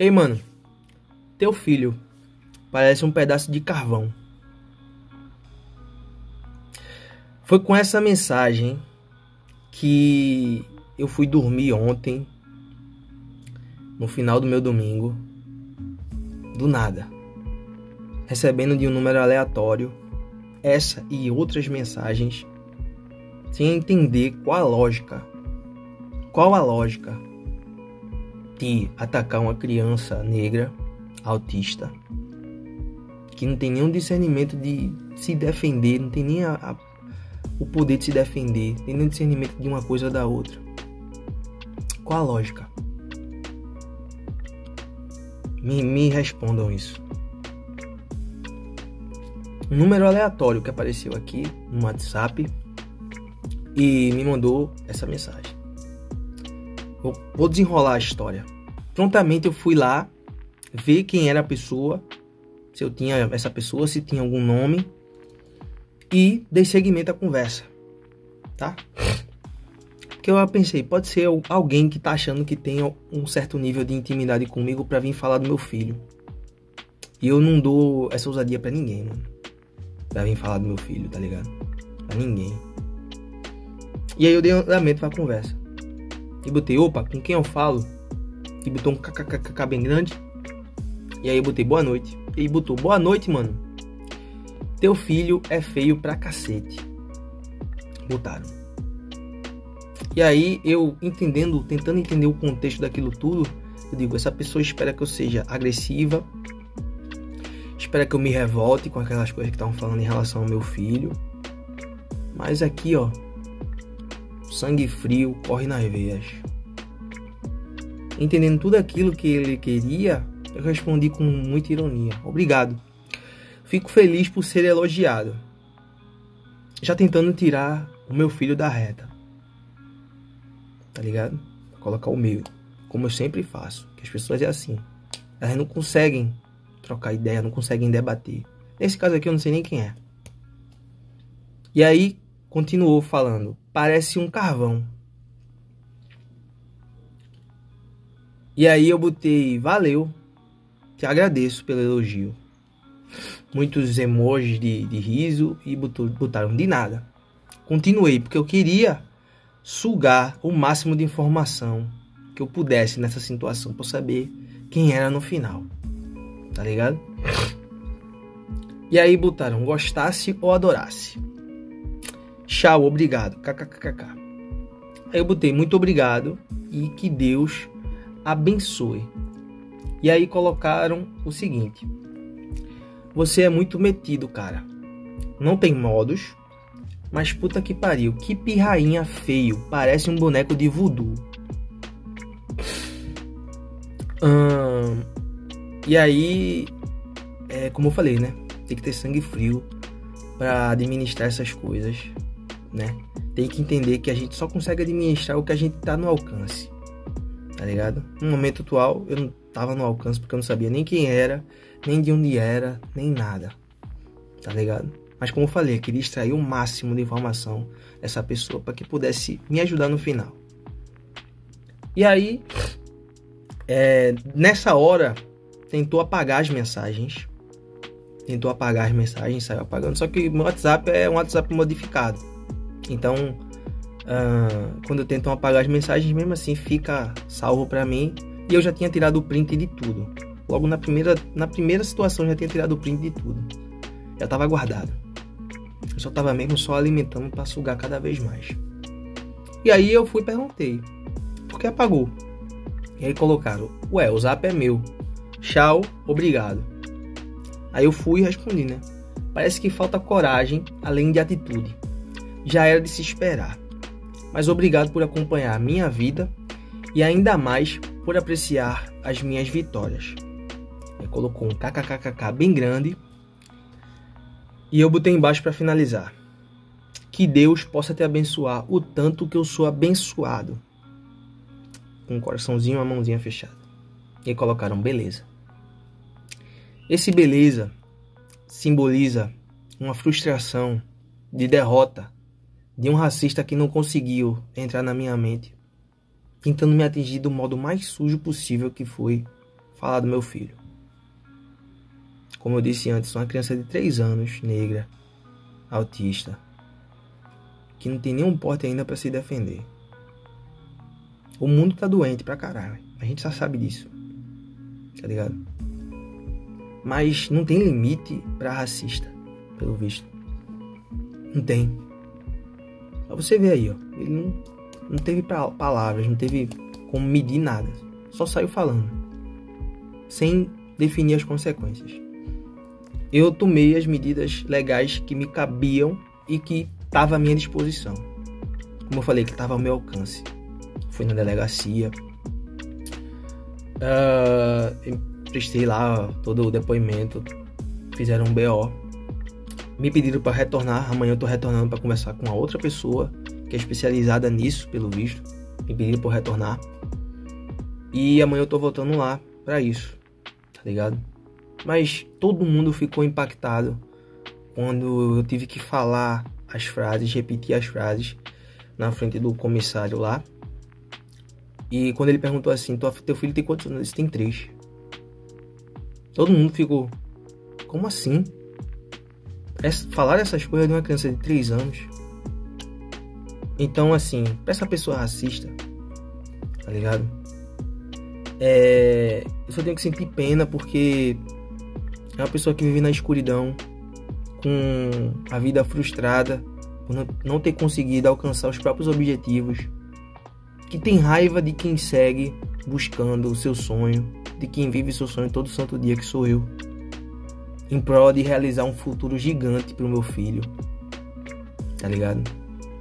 Ei, mano, teu filho parece um pedaço de carvão. Foi com essa mensagem que eu fui dormir ontem, no final do meu domingo, do nada, recebendo de um número aleatório essa e outras mensagens, sem entender qual a lógica, qual a lógica de atacar uma criança negra autista que não tem nenhum discernimento de se defender, não tem nem a, a, o poder de se defender, tem nenhum discernimento de uma coisa ou da outra. Qual a lógica? Me, me respondam isso. Um número aleatório que apareceu aqui no WhatsApp e me mandou essa mensagem. Vou desenrolar a história. Prontamente eu fui lá ver quem era a pessoa, se eu tinha essa pessoa, se tinha algum nome e dei seguimento à conversa, tá? Porque eu pensei, pode ser alguém que tá achando que tem um certo nível de intimidade comigo para vir falar do meu filho. E eu não dou essa ousadia para ninguém, mano. Pra vir falar do meu filho, tá ligado? Pra ninguém. E aí eu dei andamento pra conversa. E botei, opa, com quem eu falo? E botou um kkkk bem grande. E aí eu botei boa noite. E botou, boa noite, mano. Teu filho é feio pra cacete. Botaram. E aí eu entendendo, tentando entender o contexto daquilo tudo, eu digo, essa pessoa espera que eu seja agressiva, espera que eu me revolte com aquelas coisas que estavam falando em relação ao meu filho. Mas aqui, ó, sangue frio corre nas veias. Entendendo tudo aquilo que ele queria, eu respondi com muita ironia: Obrigado. Fico feliz por ser elogiado. Já tentando tirar o meu filho da reta. Tá ligado? Colocar o meu. Como eu sempre faço. Que as pessoas é assim. Elas não conseguem trocar ideia, não conseguem debater. Nesse caso aqui eu não sei nem quem é. E aí continuou falando: parece um carvão. E aí eu botei valeu, te agradeço pelo elogio. Muitos emojis de, de riso e botaram de nada. Continuei porque eu queria sugar o máximo de informação que eu pudesse nessa situação para saber quem era no final. Tá ligado? E aí botaram gostasse ou adorasse. Tchau, obrigado. KKKK. Aí eu botei muito obrigado e que Deus abençoe. E aí colocaram o seguinte: Você é muito metido, cara. Não tem modos, mas puta que pariu, que pirrainha feio, parece um boneco de voodoo. Hum, e aí, é, como eu falei, né? Tem que ter sangue frio para administrar essas coisas né? Tem que entender que a gente só consegue administrar o que a gente tá no alcance. Tá ligado? No momento atual, eu não tava no alcance porque eu não sabia nem quem era, nem de onde era, nem nada. Tá ligado? Mas como eu falei, eu queria extrair o máximo de informação dessa pessoa para que pudesse me ajudar no final. E aí, é, nessa hora, tentou apagar as mensagens. Tentou apagar as mensagens, saiu apagando. Só que meu WhatsApp é um WhatsApp modificado. Então, uh, quando tentam apagar as mensagens, mesmo assim fica salvo para mim. E eu já tinha tirado o print de tudo. Logo na primeira, na primeira situação, já tinha tirado o print de tudo. Já estava guardado. Eu só estava mesmo só alimentando para sugar cada vez mais. E aí eu fui e perguntei: por que apagou? E aí colocaram: ué, o zap é meu. Tchau, obrigado. Aí eu fui e respondi, né? Parece que falta coragem além de atitude já era de se esperar. Mas obrigado por acompanhar a minha vida e ainda mais por apreciar as minhas vitórias. Ele colocou um kkkk bem grande e eu botei embaixo para finalizar. Que Deus possa te abençoar o tanto que eu sou abençoado. Com um coraçãozinho e uma mãozinha fechada. E colocaram beleza. Esse beleza simboliza uma frustração de derrota de um racista que não conseguiu entrar na minha mente, tentando me atingir do modo mais sujo possível que foi falar do meu filho. Como eu disse antes, uma criança de 3 anos, negra, autista, que não tem nenhum porte ainda para se defender. O mundo tá doente pra caralho. A gente já sabe disso. Tá ligado? Mas não tem limite pra racista, pelo visto. Não tem. Você ver aí, ó. Ele não, não teve palavras, não teve como medir nada. Só saiu falando. Sem definir as consequências. Eu tomei as medidas legais que me cabiam e que estava à minha disposição. Como eu falei, que estava ao meu alcance. Fui na delegacia. Uh, prestei lá todo o depoimento. Fizeram um BO. Me pediram para retornar. Amanhã eu tô retornando para conversar com a outra pessoa que é especializada nisso, pelo visto. Me pediram para retornar. E amanhã eu tô voltando lá para isso. Tá ligado? Mas todo mundo ficou impactado quando eu tive que falar as frases, repetir as frases na frente do comissário lá. E quando ele perguntou assim, teu filho tem quantos anos? Ele tem três. Todo mundo ficou, como assim? Falar essas coisas de uma criança de três anos. Então, assim, pra essa pessoa racista, tá ligado? É, eu só tenho que sentir pena porque é uma pessoa que vive na escuridão, com a vida frustrada por não ter conseguido alcançar os próprios objetivos, que tem raiva de quem segue buscando o seu sonho, de quem vive seu sonho todo santo dia que sou eu, em prol de realizar um futuro gigante para o meu filho, tá ligado?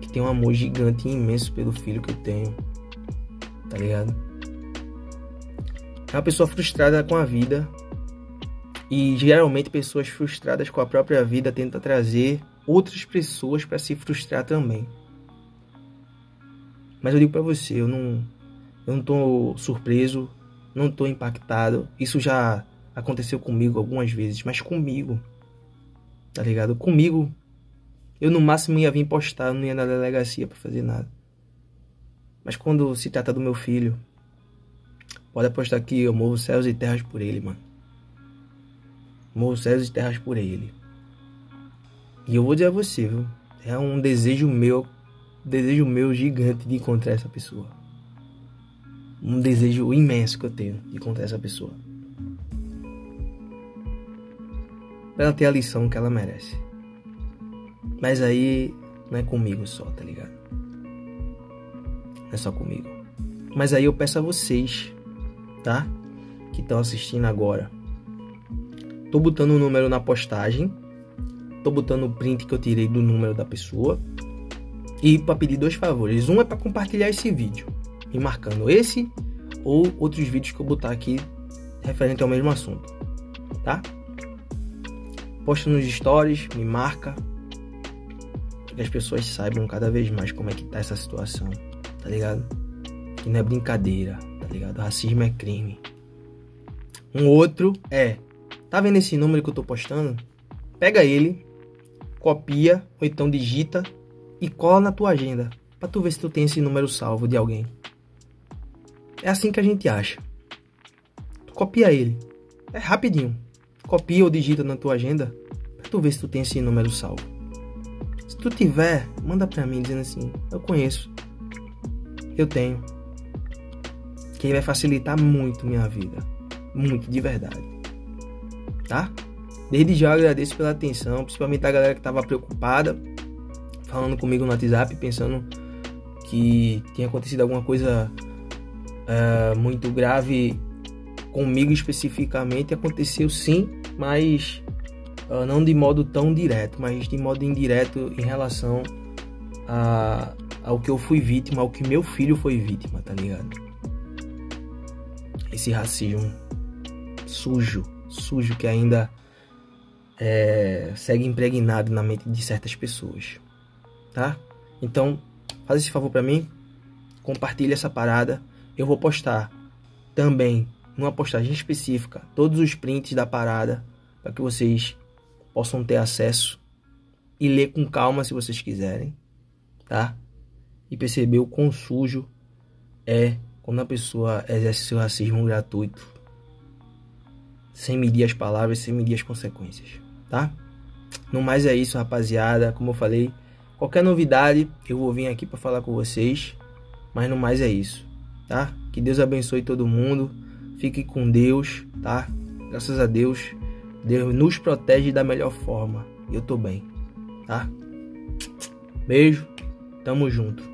Que tem um amor gigante e imenso pelo filho que eu tenho, tá ligado? É uma pessoa frustrada com a vida e geralmente pessoas frustradas com a própria vida tentam trazer outras pessoas para se frustrar também. Mas eu digo para você, eu não eu não tô surpreso, não tô impactado. Isso já aconteceu comigo algumas vezes, mas comigo. Tá ligado? Comigo eu no máximo ia vir postar, não ia na delegacia para fazer nada. Mas quando se trata do meu filho, pode apostar que eu movo céus e terras por ele, mano. Movo céus e terras por ele. E eu vou dizer a você, viu? É um desejo meu, desejo meu gigante de encontrar essa pessoa. Um desejo imenso que eu tenho de encontrar essa pessoa. Pra ela ter a lição que ela merece. Mas aí não é comigo só, tá ligado? Não é só comigo. Mas aí eu peço a vocês, tá? Que estão assistindo agora Tô botando o número na postagem. Tô botando o print que eu tirei do número da pessoa. E para pedir dois favores. Um é para compartilhar esse vídeo, me marcando esse ou outros vídeos que eu botar aqui referente ao mesmo assunto, tá? Posta nos stories, me marca, que as pessoas saibam cada vez mais como é que tá essa situação, tá ligado? Que não é brincadeira, tá ligado? Racismo é crime. Um outro é Tá vendo esse número que eu tô postando? Pega ele, copia ou então digita e cola na tua agenda para tu ver se tu tem esse número salvo de alguém. É assim que a gente acha. Tu copia ele. É rapidinho. Copia ou digita na tua agenda para tu ver se tu tem esse número salvo. Se tu tiver, manda para mim dizendo assim: "Eu conheço. Eu tenho." Que vai facilitar muito minha vida. Muito, de verdade tá? Desde já eu agradeço pela atenção, principalmente a galera que estava preocupada, falando comigo no WhatsApp, pensando que tinha acontecido alguma coisa uh, muito grave comigo especificamente. Aconteceu sim, mas uh, não de modo tão direto, mas de modo indireto em relação a, ao que eu fui vítima, ao que meu filho foi vítima, tá ligado? Esse racismo sujo sujo que ainda é, segue impregnado na mente de certas pessoas, tá? Então, faz esse favor para mim, compartilha essa parada. Eu vou postar também numa postagem específica todos os prints da parada para que vocês possam ter acesso e ler com calma se vocês quiserem, tá? E perceber o quão sujo é quando a pessoa exerce seu racismo gratuito sem medir as palavras, sem medir as consequências, tá? No mais é isso, rapaziada. Como eu falei, qualquer novidade eu vou vir aqui para falar com vocês. Mas no mais é isso, tá? Que Deus abençoe todo mundo. Fique com Deus, tá? Graças a Deus, Deus nos protege da melhor forma. Eu tô bem, tá? Beijo, tamo junto.